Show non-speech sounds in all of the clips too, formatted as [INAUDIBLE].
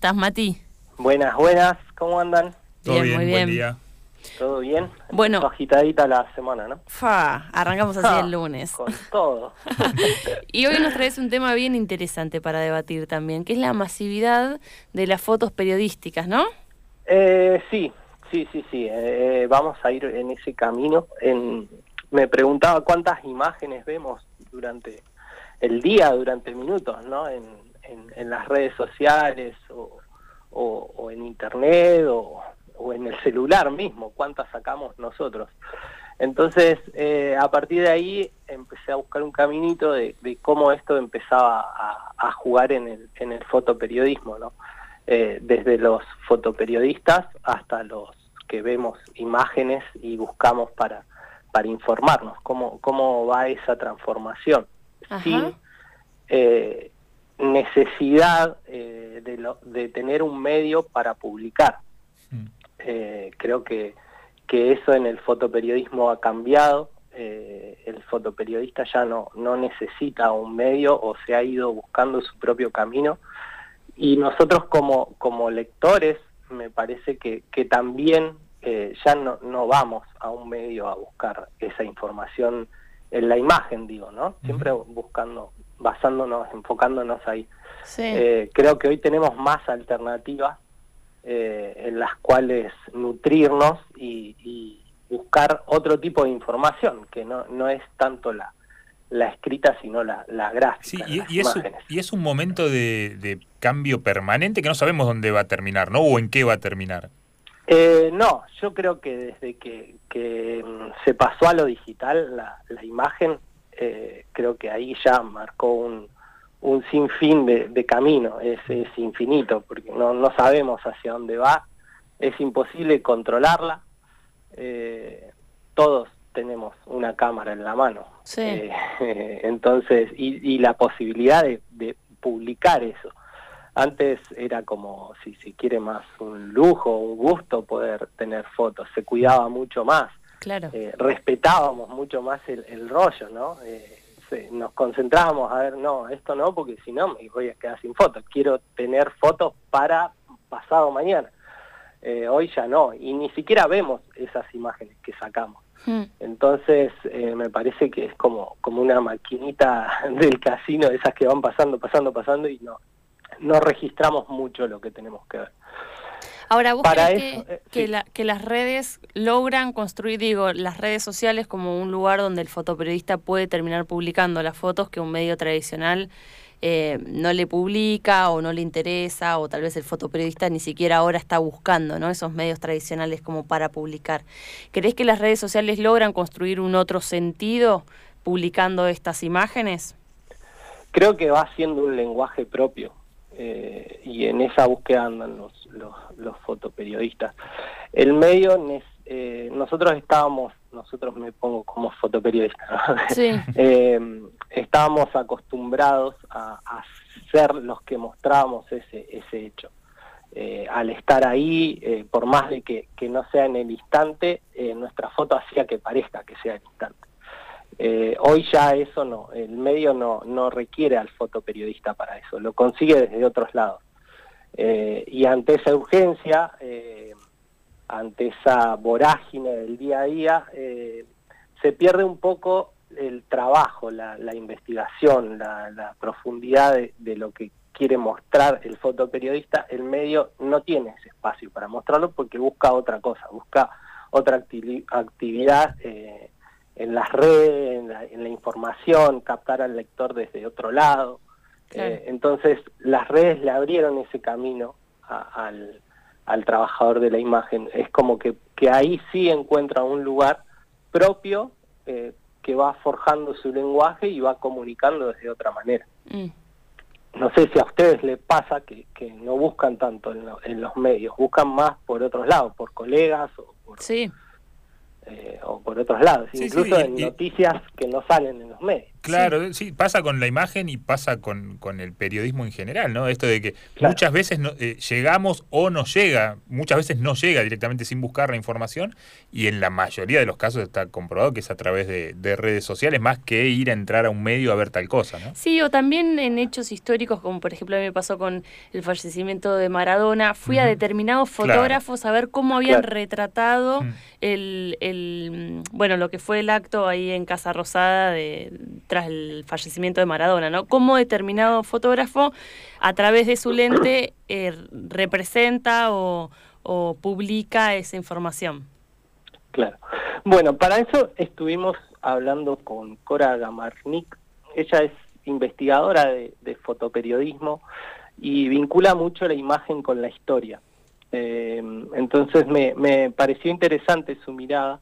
estás, Mati? Buenas, buenas, ¿cómo andan? Todo Bien, bien, muy buen bien. día. ¿Todo bien? Bueno. Agitadita la semana, ¿no? Fa, arrancamos así Ah, el lunes. Con todo. [LAUGHS] Y hoy nos traes un tema bien interesante para debatir también, que es la masividad de las fotos periodísticas, ¿no? Eh, sí, sí, sí, sí. eh, vamos a ir en ese camino. En, me preguntaba cuántas imágenes vemos durante el día, durante minutos, ¿no? En, en- en las redes sociales o, o- o en internet o, o en el celular mismo, cuántas sacamos nosotros. Entonces, eh, a partir de ahí empecé a buscar un caminito de, de cómo esto empezaba a, a jugar en el, en el fotoperiodismo, ¿no? Eh, desde los fotoperiodistas hasta los que vemos imágenes y buscamos para, para informarnos, cómo, cómo va esa transformación, Ajá. sin eh, necesidad eh, de, lo- de tener un medio para publicar. Mm. Eh, creo que, que eso en el fotoperiodismo ha cambiado. eh, el fotoperiodista ya no, no necesita un medio o se ha ido buscando su propio camino. Y nosotros como, como lectores, me parece que, que también ya no, no vamos a un medio a buscar esa información en la imagen, digo, ¿no? Siempre buscando, basándonos, enfocándonos ahí. Sí. Eh, creo que hoy tenemos más alternativas eh, en las cuales nutrirnos y, y buscar otro tipo de información, que no, no es tanto la, la escrita, sino la, la Sí, gráfica, y, las y es, un- y es un momento de, de cambio permanente que no sabemos dónde va a terminar, ¿no? O en qué va a terminar. Eh, no, yo creo que desde que, que, mm, se pasó a lo digital, la, la imagen, eh, creo que ahí ya marcó un, un sinfín de, de camino, es, es infinito, porque no, no sabemos hacia dónde va, es imposible controlarla, eh, todos tenemos una cámara en la mano, Sí. Eh, [LAUGHS] entonces, y, y la posibilidad de, de publicar eso. Antes era como, si se quiere, más un lujo, un gusto poder tener fotos, se cuidaba mucho más, Claro. eh, respetábamos mucho más el, el rollo, ¿no? Eh, se- nos concentrábamos a ver, no, esto no, porque si no me voy a quedar sin fotos, quiero tener fotos para pasado mañana. Eh, hoy ya no, y ni siquiera vemos esas imágenes que sacamos. Mm. Entonces, me parece que es como, como una maquinita [LAUGHS] del casino, esas que van pasando, pasando, pasando y no, no registramos mucho lo que tenemos que ver. Ahora, ¿vos Para crees eso, que, eh, que sí. la- que las redes logran construir, digo, las redes sociales como un lugar donde el fotoperiodista puede terminar publicando las fotos que un medio tradicional eh, no le publica o no le interesa o tal vez el fotoperiodista ni siquiera ahora está buscando ¿no? esos medios tradicionales como para publicar? ¿Crees que las redes sociales logran construir un otro sentido publicando estas imágenes? Creo que va siendo un lenguaje propio eh, y en esa búsqueda andan los, los, los fotoperiodistas. El medio, eh, nosotros estábamos, nosotros me pongo como fotoperiodista, ¿no? [LAUGHS] Sí. eh, estábamos acostumbrados a, a ser los que mostrábamos ese, ese hecho. Eh, al estar ahí, eh, por más de que, que no sea en el instante, nuestra foto hacía que parezca que sea el instante. Eh, hoy ya eso no, el medio no, no requiere al fotoperiodista para eso, lo consigue desde otros lados. Eh, y ante esa urgencia, eh, ante esa vorágine del día a día, se pierde un poco el trabajo, la, investigación, la, profundidad de, lo que quiere mostrar el fotoperiodista. El medio no tiene ese espacio para mostrarlo porque busca otra cosa, busca otra acti- actividad en las redes, en la, en la información, captar al lector desde otro lado. Claro. Eh, entonces, las redes le abrieron ese camino a- al, al trabajador de la imagen. Es como que, que ahí sí encuentra un lugar propio eh, que va forjando su lenguaje y va comunicando desde otra manera. Mm. No sé si a ustedes les pasa que, que no buscan tanto en, lo- en los medios, buscan más por otros lados, por colegas o por, Sí. Eh, o por otros lados, Sí, incluso sí, y- en y- noticias que no salen en los medios. Claro, sí. pasa con la imagen y pasa con, con, el periodismo en general, ¿no? Esto de que muchas veces no, eh, llegamos o no llega, muchas veces no llega directamente sin buscar la información y en la mayoría de los casos está comprobado que es a través de, redes sociales más que ir a entrar a un medio a ver tal cosa, ¿no? Sí, o también en hechos históricos, como por ejemplo a mí me pasó con el fallecimiento de Maradona, fui a determinados fotógrafos a ver cómo habían retratado el, el, bueno, lo que fue el acto ahí en Casa Rosada de tras el fallecimiento de Maradona, ¿no? Cómo determinado fotógrafo a través de su lente eh, representa o, publica esa información. Claro. Bueno, para eso estuvimos hablando con Cora Gamarnik. Ella es investigadora de, fotoperiodismo y vincula mucho la imagen con la historia. Eh, entonces me, me pareció interesante su mirada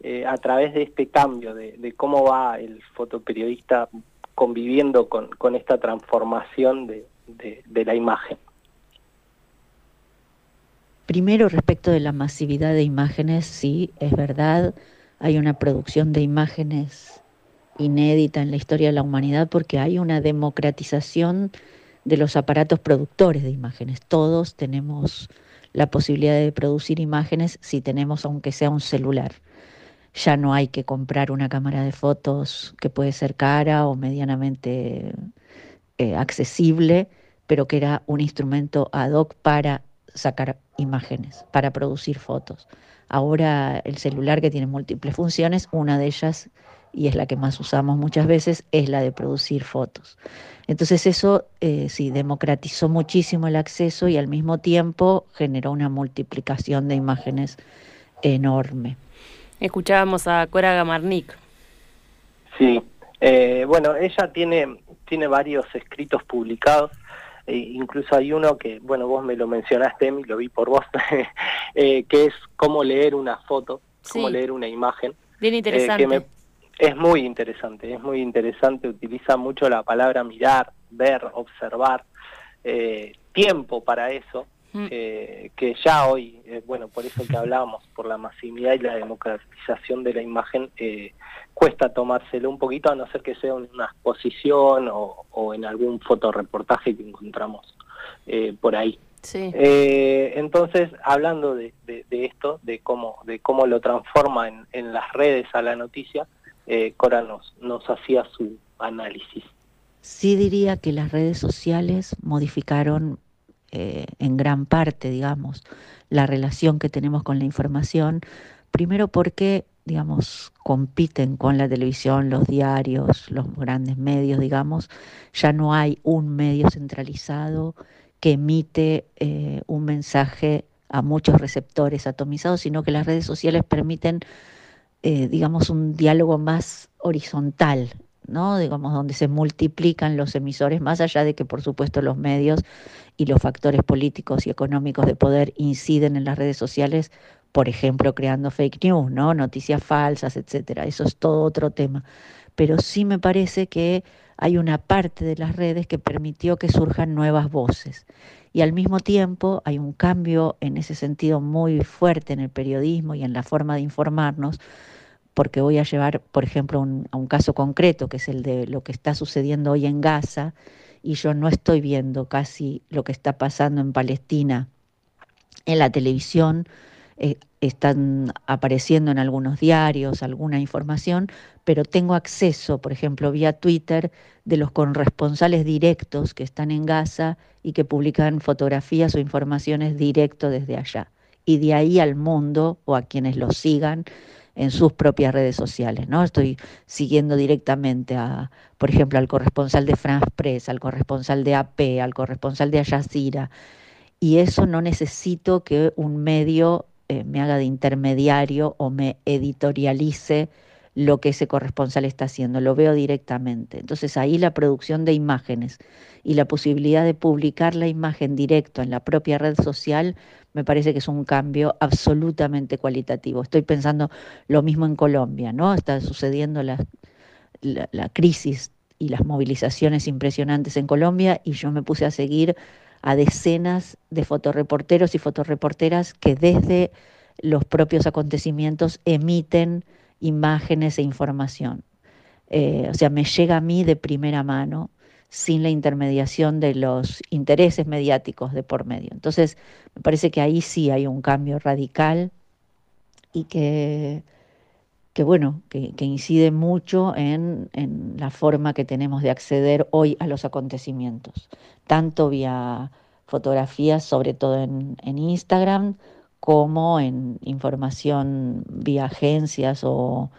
eh, a través de este cambio, de, cómo va el fotoperiodista conviviendo con, esta transformación de, la imagen. Primero, respecto de la masividad de imágenes, sí, es verdad, hay una producción de imágenes inédita en la historia de la humanidad porque hay una democratización de los aparatos productores de imágenes. Todos tenemos la posibilidad de producir imágenes si tenemos aunque sea un celular ya no hay que comprar una cámara de fotos que puede ser cara o medianamente eh, accesible, pero que era un instrumento ad hoc para sacar imágenes, para producir fotos. Ahora el celular que tiene múltiples funciones, una de ellas, y es la que más usamos muchas veces, es la de producir fotos. Entonces eso eh, sí democratizó muchísimo el acceso y al mismo tiempo generó una multiplicación de imágenes enorme. Escuchábamos a Cora Gamarnik. Sí, eh, bueno, ella tiene, tiene varios escritos publicados, e incluso hay uno que, bueno, vos me lo mencionaste, Emi, lo vi por vos, [LAUGHS] eh, que es cómo leer una foto, cómo leer una imagen. Bien eh, interesante. es muy interesante, es muy interesante, utiliza mucho la palabra mirar, ver, observar, tiempo para eso, Mm. que ya hoy, eh, bueno, por eso que hablábamos, por la masividad y la democratización de la imagen, eh, cuesta tomárselo un poquito, a no ser que sea en una exposición o, en algún fotoreportaje que encontramos eh, por ahí. Sí. entonces, hablando de, esto, de cómo, de cómo lo transforma en, en las redes a la noticia, Cora nos, nos hacía su análisis. Sí diría que las redes sociales modificaron eh, en gran parte, digamos, la relación que tenemos con la información, primero porque, digamos, compiten con la televisión, los diarios, los grandes medios, digamos, ya no hay un medio centralizado que emite eh, un mensaje a muchos receptores atomizados, sino que las redes sociales permiten, eh, digamos, un diálogo más horizontal, ¿no? Digamos, donde se multiplican los emisores, más allá de que, por supuesto, los medios y los factores políticos y económicos de poder inciden en las redes sociales, por ejemplo, creando fake news, ¿no? Noticias falsas, etcétera. Eso es todo otro tema. Pero sí me parece que hay una parte de las redes que permitió que surjan nuevas voces. Y al mismo tiempo hay un cambio en ese sentido muy fuerte en el periodismo y en la forma de informarnos, porque voy a llevar, por ejemplo, a un caso concreto, que es el de lo que está sucediendo hoy en Gaza, y yo no estoy viendo casi lo que está pasando en Palestina en la televisión, eh, están apareciendo en algunos diarios alguna información, pero tengo acceso, por ejemplo, vía Twitter, de los corresponsales directos que están en Gaza y que publican fotografías o informaciones directo desde allá. Y de ahí al mundo o a quienes los sigan en sus propias redes sociales, ¿no? Estoy siguiendo directamente a, por ejemplo, al corresponsal de France Press, al corresponsal de AP, al corresponsal de Al Jazeera, y eso no necesito que un medio eh, me haga de intermediario o me editorialice lo que ese corresponsal está haciendo, lo veo directamente. Entonces ahí la producción de imágenes y la posibilidad de publicar la imagen directo en la propia red social me parece que es un cambio absolutamente cualitativo. Estoy pensando lo mismo en Colombia, ¿no? Está sucediendo la, crisis y las movilizaciones impresionantes en Colombia y yo me puse a seguir a decenas de fotoreporteros y fotoreporteras que desde los propios acontecimientos emiten imágenes e información. o sea, me llega a mí de primera mano sin la intermediación de los intereses mediáticos de por medio. Entonces, me parece que ahí sí hay un cambio radical y que, bueno, que, incide mucho en, la forma que tenemos de acceder hoy a los acontecimientos, tanto vía fotografías, sobre todo en, en Instagram, como en información vía agencias o,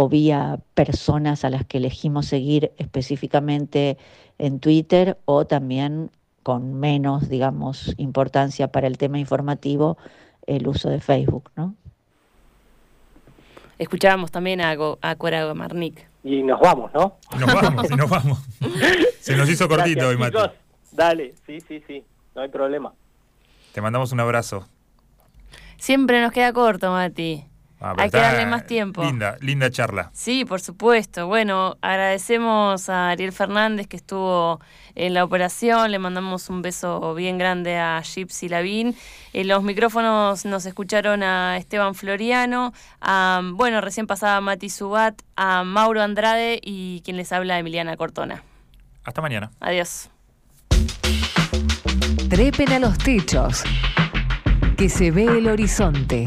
o vía personas a las que elegimos seguir específicamente en Twitter o también con menos, digamos, importancia para el tema informativo, el uso de Facebook, ¿no? Escuchábamos también a, a Cora Marnik. Y nos vamos, ¿no? Nos vamos, y nos vamos. [LAUGHS] Se nos hizo cortito hoy, Mati. Dale, sí, sí, sí, no hay problema. Te mandamos un abrazo. Siempre nos queda corto, Mati. Ah, Hay que darle más tiempo. Linda, linda charla. Sí, por supuesto. Bueno, agradecemos a Ariel Fernández que estuvo en la operación. Le mandamos un beso bien grande a Gypsy Lavín. En los micrófonos nos escucharon a Esteban Floriano, a, bueno, recién pasaba Mati Subat, a Mauro Andrade y quien les habla, Emiliana Cortona. Hasta mañana. Adiós. Trepen a los techos. Que se ve el horizonte.